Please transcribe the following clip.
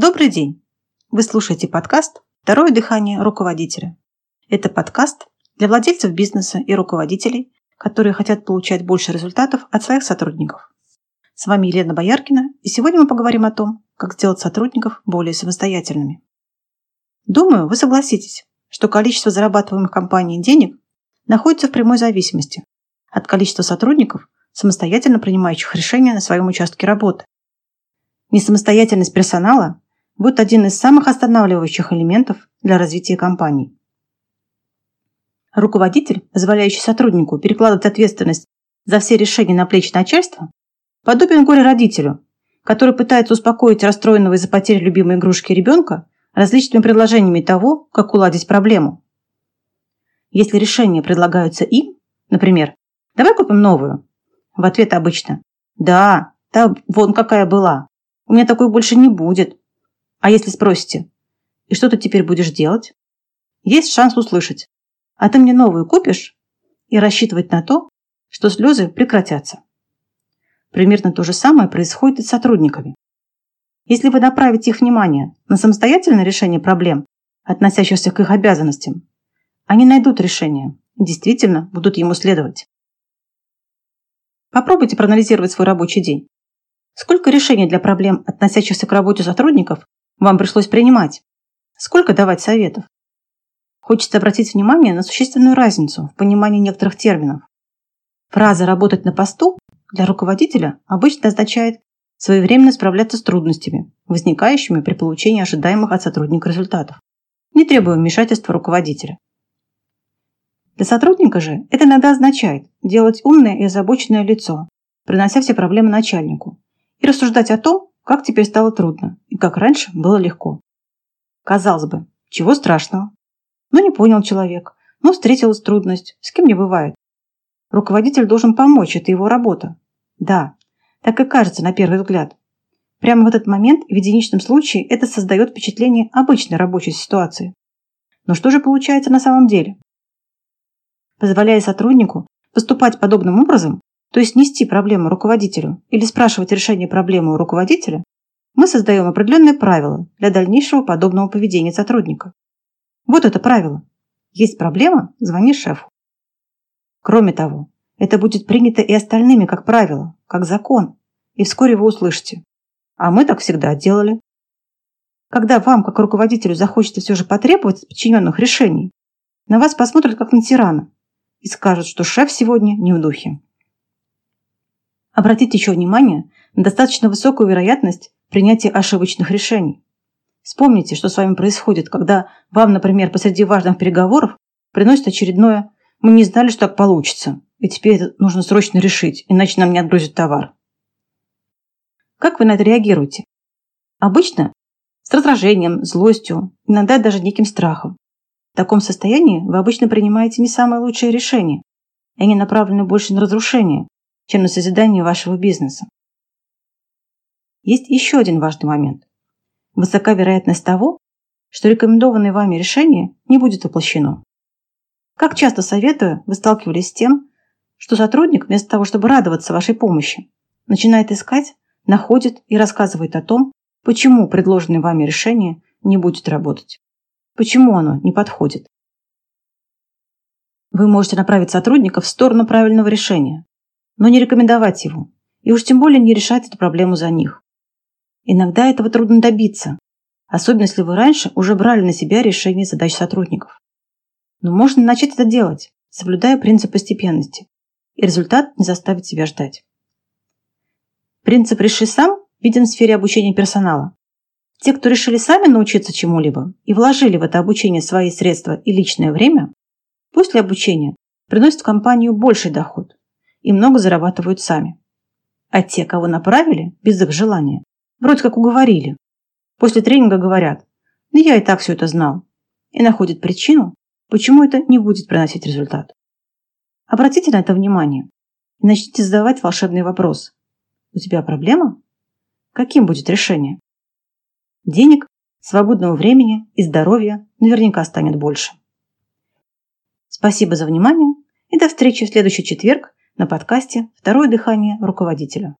Добрый день! Вы слушаете подкаст «Второе дыхание руководителя». Это подкаст для владельцев бизнеса и руководителей, которые хотят получать больше результатов от своих сотрудников. С вами Елена Бояркина, и сегодня мы поговорим о том, как сделать сотрудников более самостоятельными. Думаю, вы согласитесь, что количество зарабатываемых компанией денег находится в прямой зависимости от количества сотрудников, самостоятельно принимающих решения на своем участке работы. Несамостоятельность персонала будет один из самых останавливающих элементов для развития компании. Руководитель, позволяющий сотруднику перекладывать ответственность за все решения на плечи начальства, подобен горе-родителю, который пытается успокоить расстроенного из-за потери любимой игрушки ребенка различными предложениями того, как уладить проблему. Если решения предлагаются им, например, «давай купим новую», в ответ обычно «да, та вон какая была, у меня такой больше не будет», а если спросите, и что ты теперь будешь делать? Есть шанс услышать. А ты мне новую купишь? И рассчитывать на то, что слезы прекратятся. Примерно то же самое происходит и с сотрудниками. Если вы направите их внимание на самостоятельное решение проблем, относящихся к их обязанностям, они найдут решение и действительно будут ему следовать. Попробуйте проанализировать свой рабочий день. Сколько решений для проблем, относящихся к работе сотрудников, вам пришлось принимать. Сколько давать советов? Хочется обратить внимание на существенную разницу в понимании некоторых терминов. Фраза «работать на посту» для руководителя обычно означает своевременно справляться с трудностями, возникающими при получении ожидаемых от сотрудника результатов, не требуя вмешательства руководителя. Для сотрудника же это иногда означает делать умное и озабоченное лицо, принося все проблемы начальнику, и рассуждать о том, как теперь стало трудно и как раньше было легко. Казалось бы, чего страшного? Ну, не понял человек. Ну, встретилась трудность. С кем не бывает. Руководитель должен помочь, это его работа. Да, так и кажется на первый взгляд. Прямо в этот момент в единичном случае это создает впечатление обычной рабочей ситуации. Но что же получается на самом деле? Позволяя сотруднику поступать подобным образом, то есть нести проблему руководителю или спрашивать решение проблемы у руководителя, мы создаем определенные правила для дальнейшего подобного поведения сотрудника. Вот это правило. Есть проблема – звони шефу. Кроме того, это будет принято и остальными как правило, как закон, и вскоре вы услышите. А мы так всегда делали. Когда вам, как руководителю, захочется все же потребовать подчиненных решений, на вас посмотрят как на тирана и скажут, что шеф сегодня не в духе. Обратите еще внимание на достаточно высокую вероятность принятия ошибочных решений. Вспомните, что с вами происходит, когда вам, например, посреди важных переговоров приносят очередное «Мы не знали, что так получится, и теперь это нужно срочно решить, иначе нам не отгрузят товар». Как вы на это реагируете? Обычно с раздражением, злостью, иногда даже неким страхом. В таком состоянии вы обычно принимаете не самое лучшее решение, и они направлены больше на разрушение, чем на созидание вашего бизнеса. Есть еще один важный момент. Высока вероятность того, что рекомендованное вами решение не будет воплощено. Как часто советую, вы сталкивались с тем, что сотрудник вместо того, чтобы радоваться вашей помощи, начинает искать, находит и рассказывает о том, почему предложенное вами решение не будет работать. Почему оно не подходит. Вы можете направить сотрудника в сторону правильного решения, но не рекомендовать его, и уж тем более не решать эту проблему за них. Иногда этого трудно добиться, особенно если вы раньше уже брали на себя решение задач сотрудников. Но можно начать это делать, соблюдая принцип постепенности, и результат не заставит себя ждать. Принцип «реши сам» виден в сфере обучения персонала. Те, кто решили сами научиться чему-либо и вложили в это обучение свои средства и личное время, после обучения приносят в компанию больший доход, и много зарабатывают сами. А те, кого направили, без их желания, вроде как уговорили. После тренинга говорят, да я и так все это знал. И находят причину, почему это не будет приносить результат. Обратите на это внимание и начните задавать волшебный вопрос. У тебя проблема? Каким будет решение? Денег, свободного времени и здоровья наверняка станет больше. Спасибо за внимание и до встречи в следующий четверг на подкасте «Второе дыхание руководителя».